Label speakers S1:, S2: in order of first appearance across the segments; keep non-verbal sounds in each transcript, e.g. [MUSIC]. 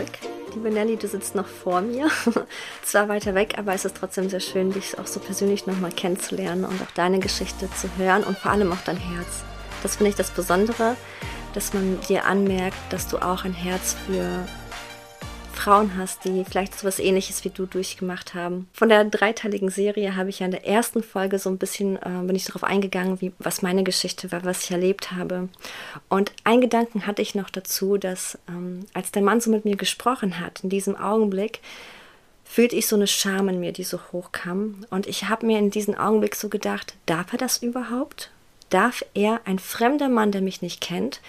S1: zurück. Liebe Nelly, du sitzt noch vor mir. [LAUGHS] Zwar weiter weg, aber es ist trotzdem sehr schön, dich auch so persönlich nochmal kennenzulernen und auch deine Geschichte zu hören und vor allem auch dein Herz. Das finde ich das Besondere, dass man dir anmerkt, dass du auch ein Herz für Frauen hast, die vielleicht so was ähnliches wie du durchgemacht haben. Von der dreiteiligen Serie habe ich ja in der ersten Folge so ein bisschen, äh, bin ich darauf eingegangen, wie, was meine Geschichte war, was ich erlebt habe. Und ein Gedanken hatte ich noch dazu, dass ähm, als der Mann so mit mir gesprochen hat, in diesem Augenblick, fühlte ich so eine Scham in mir, die so hochkam. Und ich habe mir in diesem Augenblick so gedacht, darf er das überhaupt? Darf er, ein fremder Mann, der mich nicht kennt,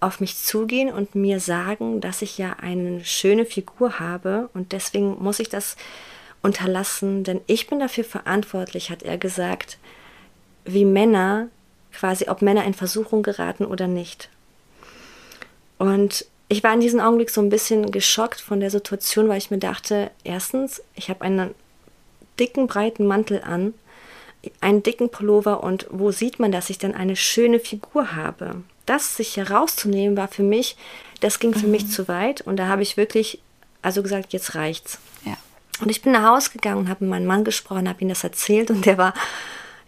S1: auf mich zugehen und mir sagen, dass ich ja eine schöne Figur habe und deswegen muss ich das unterlassen, denn ich bin dafür verantwortlich, hat er gesagt, wie Männer, quasi ob Männer in Versuchung geraten oder nicht. Und ich war in diesem Augenblick so ein bisschen geschockt von der Situation, weil ich mir dachte, erstens, ich habe einen dicken, breiten Mantel an, einen dicken Pullover und wo sieht man, dass ich dann eine schöne Figur habe? Das sich herauszunehmen, war für mich, das ging für mhm. mich zu weit. Und da habe ich wirklich, also gesagt, jetzt reicht's. Ja. Und ich bin nach Hause gegangen und habe mit meinem Mann gesprochen, habe ihm das erzählt und der war,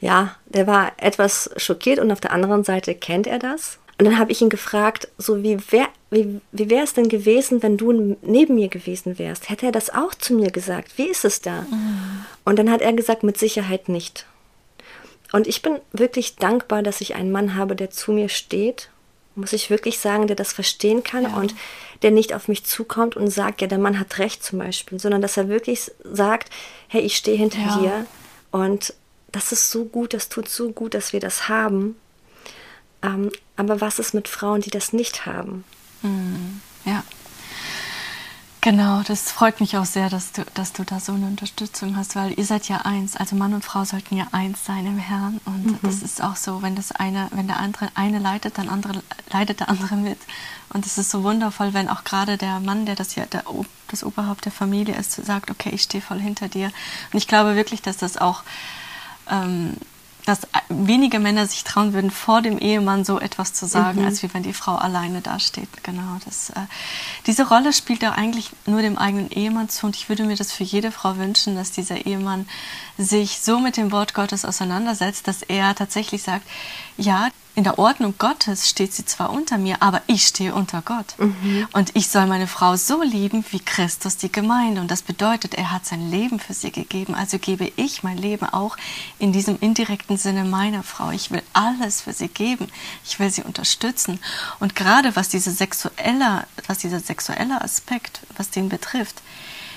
S1: ja, der war etwas schockiert und auf der anderen Seite kennt er das. Und dann habe ich ihn gefragt, so wie wär, wie, wie wäre es denn gewesen, wenn du neben mir gewesen wärst? Hätte er das auch zu mir gesagt? Wie ist es da? Mhm. Und dann hat er gesagt, mit Sicherheit nicht. Und ich bin wirklich dankbar, dass ich einen Mann habe, der zu mir steht, muss ich wirklich sagen, der das verstehen kann ja. und der nicht auf mich zukommt und sagt, ja, der Mann hat recht zum Beispiel, sondern dass er wirklich sagt, hey, ich stehe hinter ja. dir und das ist so gut, das tut so gut, dass wir das haben. Ähm, aber was ist mit Frauen, die das nicht haben?
S2: Mhm. Genau, das freut mich auch sehr, dass du, dass du da so eine Unterstützung hast, weil ihr seid ja eins. Also Mann und Frau sollten ja eins sein im Herrn. Und mhm. das ist auch so, wenn das eine, wenn der andere eine leidet, dann andere leidet der andere mit. Und es ist so wundervoll, wenn auch gerade der Mann, der das ja der, das Oberhaupt der Familie ist, sagt, okay, ich stehe voll hinter dir. Und ich glaube wirklich, dass das auch ähm, dass wenige Männer sich trauen würden, vor dem Ehemann so etwas zu sagen, mhm. als wie wenn die Frau alleine dasteht. Genau. Das, äh, diese Rolle spielt ja eigentlich nur dem eigenen Ehemann zu und ich würde mir das für jede Frau wünschen, dass dieser Ehemann sich so mit dem Wort Gottes auseinandersetzt, dass er tatsächlich sagt, ja, in der Ordnung Gottes steht sie zwar unter mir, aber ich stehe unter Gott. Mhm. Und ich soll meine Frau so lieben wie Christus die Gemeinde. Und das bedeutet, er hat sein Leben für sie gegeben. Also gebe ich mein Leben auch in diesem indirekten Sinne meiner Frau. Ich will alles für sie geben. Ich will sie unterstützen. Und gerade was, diese sexuelle, was dieser sexuelle Aspekt, was den betrifft,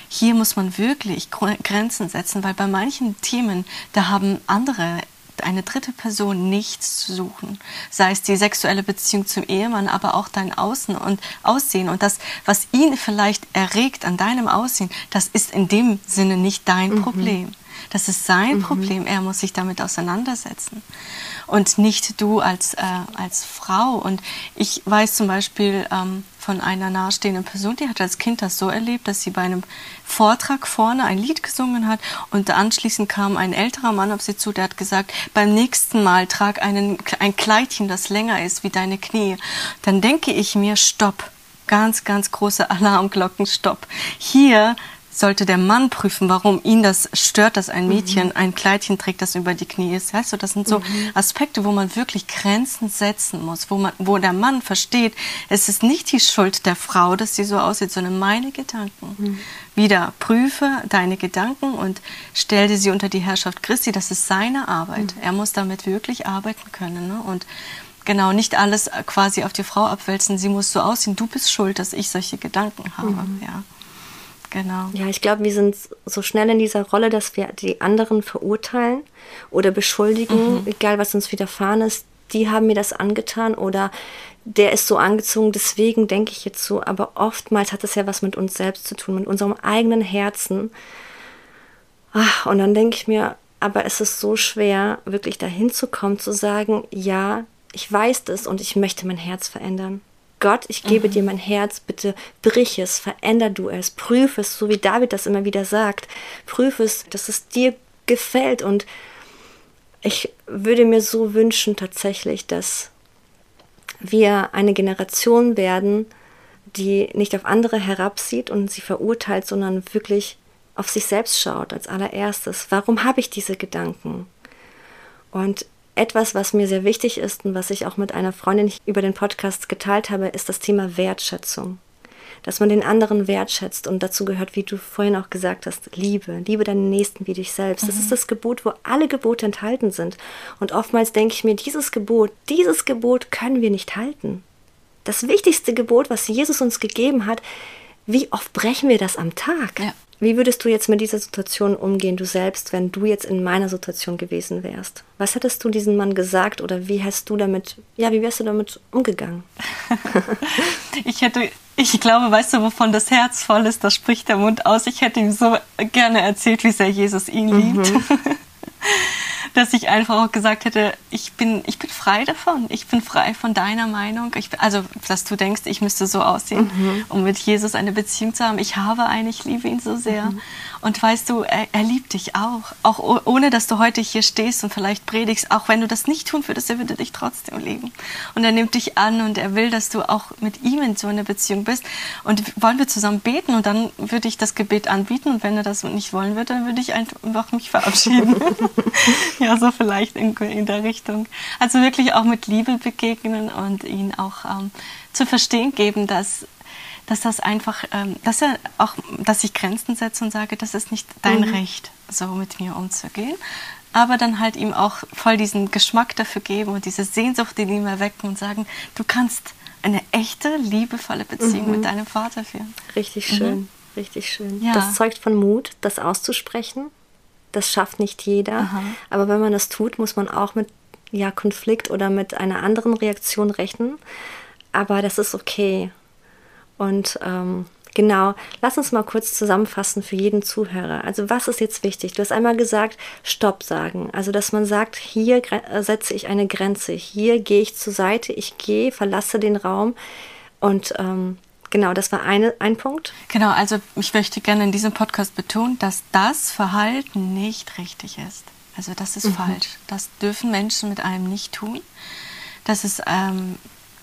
S2: hier muss man wirklich Grenzen setzen, weil bei manchen Themen, da haben andere eine dritte Person nichts zu suchen. Sei es die sexuelle Beziehung zum Ehemann, aber auch dein Außen und Aussehen. Und das, was ihn vielleicht erregt an deinem Aussehen, das ist in dem Sinne nicht dein mhm. Problem. Das ist sein mhm. Problem. Er muss sich damit auseinandersetzen. Und nicht du als, äh, als Frau. Und ich weiß zum Beispiel, ähm, von einer nahestehenden Person, die hat als Kind das so erlebt, dass sie bei einem Vortrag vorne ein Lied gesungen hat und anschließend kam ein älterer Mann auf sie zu, der hat gesagt, beim nächsten Mal trag einen, ein Kleidchen, das länger ist wie deine Knie. Dann denke ich mir, stopp, ganz, ganz große Alarmglocken, stopp. Hier sollte der Mann prüfen, warum ihn das stört, dass ein Mädchen mhm. ein Kleidchen trägt, das über die Knie ist. Weißt du, das sind so mhm. Aspekte, wo man wirklich Grenzen setzen muss, wo man, wo der Mann versteht, es ist nicht die Schuld der Frau, dass sie so aussieht, sondern meine Gedanken. Mhm. Wieder prüfe deine Gedanken und stell sie unter die Herrschaft Christi. Das ist seine Arbeit. Mhm. Er muss damit wirklich arbeiten können. Ne? Und genau nicht alles quasi auf die Frau abwälzen. Sie muss so aussehen. Du bist schuld, dass ich solche Gedanken habe. Mhm. Ja.
S1: Genau. Ja, ich glaube, wir sind so schnell in dieser Rolle, dass wir die anderen verurteilen oder beschuldigen, mhm. egal was uns widerfahren ist. Die haben mir das angetan oder der ist so angezogen, deswegen denke ich jetzt so. Aber oftmals hat es ja was mit uns selbst zu tun, mit unserem eigenen Herzen. Ach, und dann denke ich mir, aber es ist so schwer, wirklich dahin zu kommen, zu sagen, ja, ich weiß das und ich möchte mein Herz verändern. Gott, ich gebe mhm. dir mein Herz, bitte brich es, veränder du es, prüfe es, so wie David das immer wieder sagt. Prüfe es, dass es dir gefällt. Und ich würde mir so wünschen tatsächlich, dass wir eine Generation werden, die nicht auf andere herabsieht und sie verurteilt, sondern wirklich auf sich selbst schaut als allererstes. Warum habe ich diese Gedanken? Und etwas, was mir sehr wichtig ist und was ich auch mit einer Freundin über den Podcast geteilt habe, ist das Thema Wertschätzung. Dass man den anderen wertschätzt und dazu gehört, wie du vorhin auch gesagt hast, Liebe. Liebe deinen Nächsten wie dich selbst. Mhm. Das ist das Gebot, wo alle Gebote enthalten sind. Und oftmals denke ich mir, dieses Gebot, dieses Gebot können wir nicht halten. Das wichtigste Gebot, was Jesus uns gegeben hat, wie oft brechen wir das am Tag? Ja. Wie würdest du jetzt mit dieser Situation umgehen, du selbst, wenn du jetzt in meiner Situation gewesen wärst? Was hättest du diesem Mann gesagt oder wie hast du damit, ja, wie wärst du damit umgegangen? [LAUGHS]
S2: ich hätte, ich glaube, weißt du, wovon das Herz voll ist, das spricht der Mund aus. Ich hätte ihm so gerne erzählt, wie sehr Jesus ihn liebt. Mhm. [LAUGHS] [LAUGHS] dass ich einfach auch gesagt hätte, ich bin, ich bin frei davon. Ich bin frei von deiner Meinung. Ich, also, dass du denkst, ich müsste so aussehen, mhm. um mit Jesus eine Beziehung zu haben. Ich habe eine, ich liebe ihn so sehr. Mhm. Und weißt du, er, er, liebt dich auch. Auch ohne, dass du heute hier stehst und vielleicht predigst. Auch wenn du das nicht tun würdest, er würde dich trotzdem lieben. Und er nimmt dich an und er will, dass du auch mit ihm in so einer Beziehung bist. Und wollen wir zusammen beten und dann würde ich das Gebet anbieten. Und wenn er das nicht wollen würde, dann würde ich einfach mich verabschieden. [LAUGHS] [LAUGHS] ja, so vielleicht in, in, der Richtung. Also wirklich auch mit Liebe begegnen und ihn auch ähm, zu verstehen geben, dass dass das einfach, ähm, dass er auch, dass ich Grenzen setze und sage, das ist nicht dein mhm. Recht, so mit mir umzugehen. Aber dann halt ihm auch voll diesen Geschmack dafür geben und diese Sehnsucht in ihm erwecken und sagen, du kannst eine echte, liebevolle Beziehung mhm. mit deinem Vater führen.
S1: Richtig mhm. schön, richtig schön. Ja. Das zeugt von Mut, das auszusprechen. Das schafft nicht jeder. Aha. Aber wenn man das tut, muss man auch mit ja, Konflikt oder mit einer anderen Reaktion rechnen. Aber das ist okay. Und ähm, genau, lass uns mal kurz zusammenfassen für jeden Zuhörer. Also was ist jetzt wichtig? Du hast einmal gesagt, Stopp sagen. Also dass man sagt, hier äh, setze ich eine Grenze, hier gehe ich zur Seite, ich gehe, verlasse den Raum. Und ähm, genau, das war eine, ein Punkt.
S2: Genau, also ich möchte gerne in diesem Podcast betonen, dass das Verhalten nicht richtig ist. Also das ist mhm. falsch. Das dürfen Menschen mit einem nicht tun. Das ist ähm,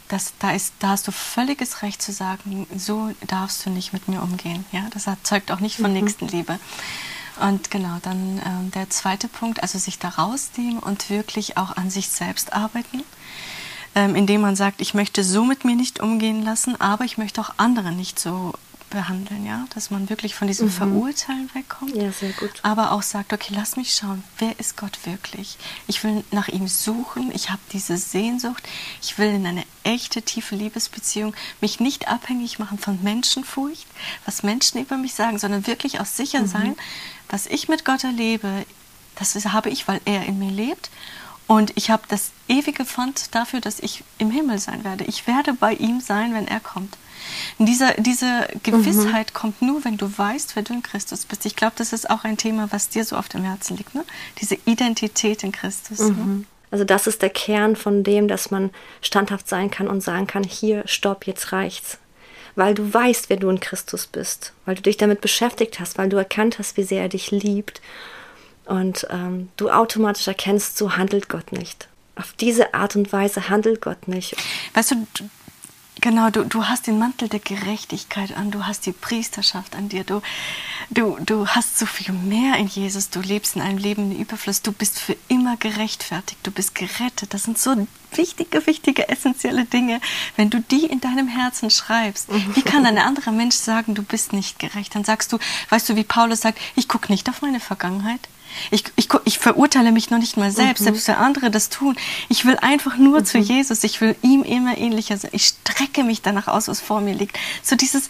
S2: das, da, ist, da hast du völliges Recht zu sagen, so darfst du nicht mit mir umgehen. Ja? Das erzeugt auch nicht von mhm. Nächstenliebe. Und genau, dann äh, der zweite Punkt, also sich da rausnehmen und wirklich auch an sich selbst arbeiten, indem man sagt, ich möchte so mit mir nicht umgehen lassen, aber ich möchte auch andere nicht so behandeln, ja, dass man wirklich von diesem mhm. Verurteilen wegkommt. Ja, sehr gut. Aber auch sagt, okay, lass mich schauen, wer ist Gott wirklich? Ich will nach ihm suchen, ich habe diese Sehnsucht, ich will in eine echte, tiefe Liebesbeziehung mich nicht abhängig machen von Menschenfurcht, was Menschen über mich sagen, sondern wirklich auch sicher mhm. sein, was ich mit Gott erlebe, das habe ich, weil er in mir lebt. Und ich habe das ewige Pfand dafür, dass ich im Himmel sein werde. Ich werde bei ihm sein, wenn er kommt. Und diese, diese Gewissheit mhm. kommt nur, wenn du weißt, wer du in Christus bist. Ich glaube, das ist auch ein Thema, was dir so auf dem Herzen liegt. Ne? Diese Identität in Christus. Ne? Mhm.
S1: Ne? Also das ist der Kern von dem, dass man standhaft sein kann und sagen kann, hier, stopp, jetzt reicht's. Weil du weißt, wer du in Christus bist, weil du dich damit beschäftigt hast, weil du erkannt hast, wie sehr er dich liebt und ähm, du automatisch erkennst, so handelt Gott nicht. Auf diese Art und Weise handelt Gott nicht.
S2: Weißt du, Genau, du, du hast den Mantel der Gerechtigkeit an, du hast die Priesterschaft an dir, du, du, du hast so viel mehr in Jesus, du lebst in einem Leben in Überfluss, du bist für immer gerechtfertigt, du bist gerettet. Das sind so wichtige, wichtige, essentielle Dinge. Wenn du die in deinem Herzen schreibst, wie kann ein anderer Mensch sagen, du bist nicht gerecht? Dann sagst du, weißt du, wie Paulus sagt, ich gucke nicht auf meine Vergangenheit, ich, ich, ich verurteile mich noch nicht mal selbst, mhm. selbst wenn andere das tun. Ich will einfach nur mhm. zu Jesus. Ich will ihm immer ähnlicher sein. Ich strecke mich danach aus, was vor mir liegt. So dieses,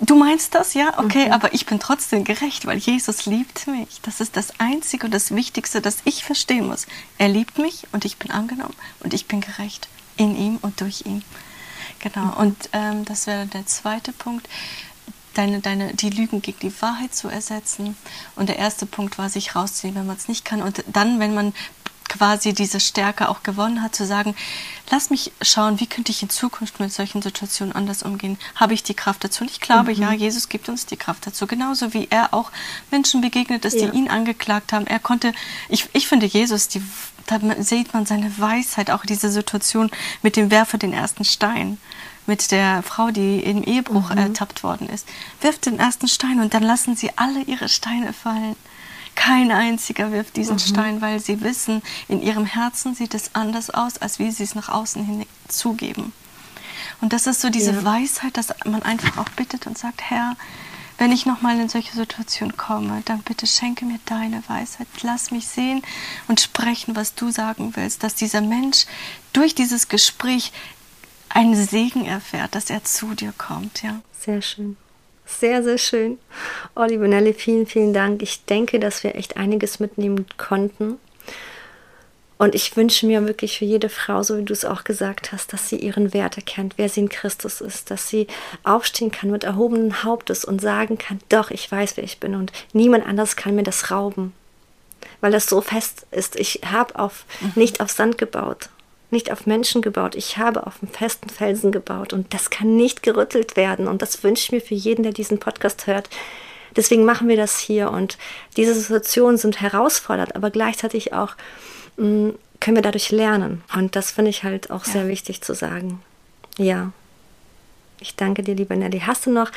S2: du meinst das, ja, okay, mhm. aber ich bin trotzdem gerecht, weil Jesus liebt mich. Das ist das Einzige und das Wichtigste, das ich verstehen muss. Er liebt mich und ich bin angenommen und ich bin gerecht in ihm und durch ihn. Genau, mhm. und ähm, das wäre der zweite Punkt deine, deine, die Lügen gegen die Wahrheit zu ersetzen. Und der erste Punkt war, sich rausziehen, wenn man es nicht kann. Und dann, wenn man quasi diese Stärke auch gewonnen hat, zu sagen, lass mich schauen, wie könnte ich in Zukunft mit solchen Situationen anders umgehen? Habe ich die Kraft dazu? Und ich glaube, mhm. ja, Jesus gibt uns die Kraft dazu. Genauso wie er auch Menschen begegnet ist, ja. die ihn angeklagt haben. Er konnte, ich, ich finde Jesus, die, da sieht man seine Weisheit, auch diese Situation mit dem Werfer den ersten Stein mit der Frau, die im Ehebruch mhm. ertappt worden ist. Wirft den ersten Stein und dann lassen sie alle ihre Steine fallen. Kein einziger wirft diesen mhm. Stein, weil sie wissen, in ihrem Herzen sieht es anders aus, als wie sie es nach außen hin zugeben. Und das ist so diese ja. Weisheit, dass man einfach auch bittet und sagt, Herr, wenn ich nochmal in solche Situationen komme, dann bitte schenke mir deine Weisheit. Lass mich sehen und sprechen, was du sagen willst, dass dieser Mensch durch dieses Gespräch einen Segen erfährt, dass er zu dir kommt. Ja.
S1: Sehr schön. Sehr, sehr schön. Oh, liebe Nelly, vielen, vielen Dank. Ich denke, dass wir echt einiges mitnehmen konnten. Und ich wünsche mir wirklich für jede Frau, so wie du es auch gesagt hast, dass sie ihren Wert erkennt, wer sie in Christus ist, dass sie aufstehen kann mit erhobenen Hauptes und sagen kann, doch, ich weiß, wer ich bin und niemand anders kann mir das rauben, weil das so fest ist. Ich habe auf, mhm. nicht auf Sand gebaut, nicht auf Menschen gebaut, ich habe auf einem festen Felsen gebaut und das kann nicht gerüttelt werden und das wünsche ich mir für jeden, der diesen Podcast hört. Deswegen machen wir das hier und diese Situationen sind herausfordernd, aber gleichzeitig auch können wir dadurch lernen. Und das finde ich halt auch ja. sehr wichtig zu sagen. Ja. Ich danke dir, liebe Nelly. Hast du noch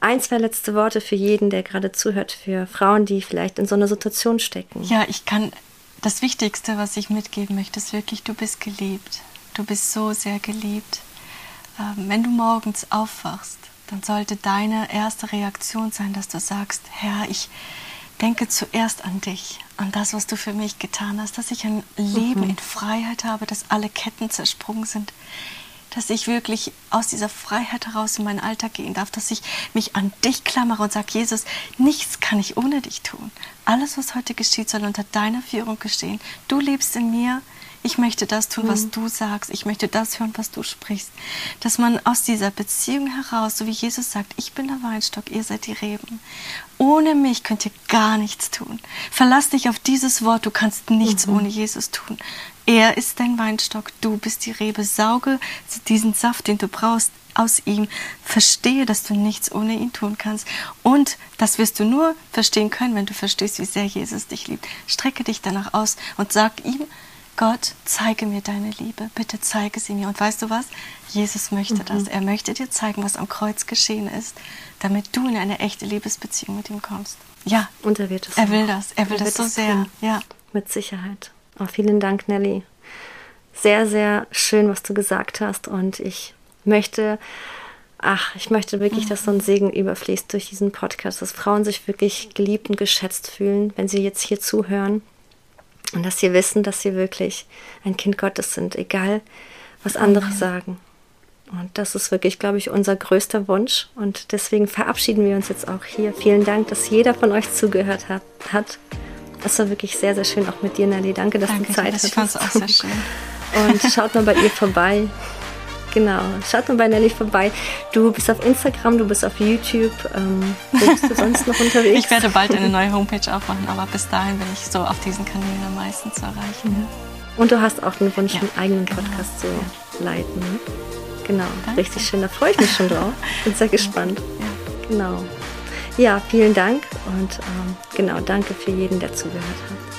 S1: ein, zwei letzte Worte für jeden, der gerade zuhört, für Frauen, die vielleicht in so einer Situation stecken?
S2: Ja, ich kann. Das Wichtigste, was ich mitgeben möchte, ist wirklich, du bist geliebt. Du bist so sehr geliebt. Ähm, wenn du morgens aufwachst, dann sollte deine erste Reaktion sein, dass du sagst, Herr, ich, denke zuerst an dich, an das, was du für mich getan hast, dass ich ein Leben mhm. in Freiheit habe, dass alle Ketten zersprungen sind, dass ich wirklich aus dieser Freiheit heraus in meinen Alltag gehen darf, dass ich mich an dich klammere und sage, Jesus, nichts kann ich ohne dich tun. Alles, was heute geschieht, soll unter deiner Führung geschehen. Du lebst in mir, ich möchte das tun, was mhm. du sagst. Ich möchte das hören, was du sprichst. Dass man aus dieser Beziehung heraus, so wie Jesus sagt, ich bin der Weinstock, ihr seid die Reben. Ohne mich könnt ihr gar nichts tun. Verlass dich auf dieses Wort, du kannst nichts mhm. ohne Jesus tun. Er ist dein Weinstock, du bist die Rebe. Sauge diesen Saft, den du brauchst, aus ihm. Verstehe, dass du nichts ohne ihn tun kannst. Und das wirst du nur verstehen können, wenn du verstehst, wie sehr Jesus dich liebt. Strecke dich danach aus und sag ihm, Gott, zeige mir deine Liebe, bitte zeige sie mir. Und weißt du was? Jesus möchte mhm. das. Er möchte dir zeigen, was am Kreuz geschehen ist, damit du in eine echte Liebesbeziehung mit ihm kommst. Ja.
S1: Und er wird es.
S2: Er will das. Er will er das so sehr. Tun. Ja.
S1: Mit Sicherheit. Oh, vielen Dank, Nelly. Sehr, sehr schön, was du gesagt hast. Und ich möchte, ach, ich möchte wirklich, dass so ein Segen überfließt durch diesen Podcast, dass Frauen sich wirklich geliebt und geschätzt fühlen, wenn sie jetzt hier zuhören und dass sie wissen, dass sie wirklich ein Kind Gottes sind, egal was andere Amen. sagen. Und das ist wirklich, glaube ich, unser größter Wunsch. Und deswegen verabschieden wir uns jetzt auch hier. Vielen Dank, dass jeder von euch zugehört hat. hat. Es war wirklich sehr, sehr schön, auch mit dir, Nelly. Danke, dass Danke, du Zeit hattest. Ich fand es auch sehr schön. [LAUGHS] Und schaut mal bei ihr vorbei. Genau, schaut mal bei Nelly vorbei. Du bist auf Instagram, du bist auf YouTube. Ähm, wo bist du sonst noch unterwegs?
S2: Ich werde bald eine neue Homepage aufmachen, aber bis dahin bin ich so auf diesen Kanälen am meisten zu erreichen. Mhm.
S1: Und du hast auch den Wunsch, ja, einen eigenen. Podcast genau. zu ja. leiten. Ne? Genau, Danke. richtig schön. Da freue ich mich schon drauf. Bin sehr gespannt. Ja. Genau. Ja, vielen Dank und ähm, genau, danke für jeden, der zugehört hat.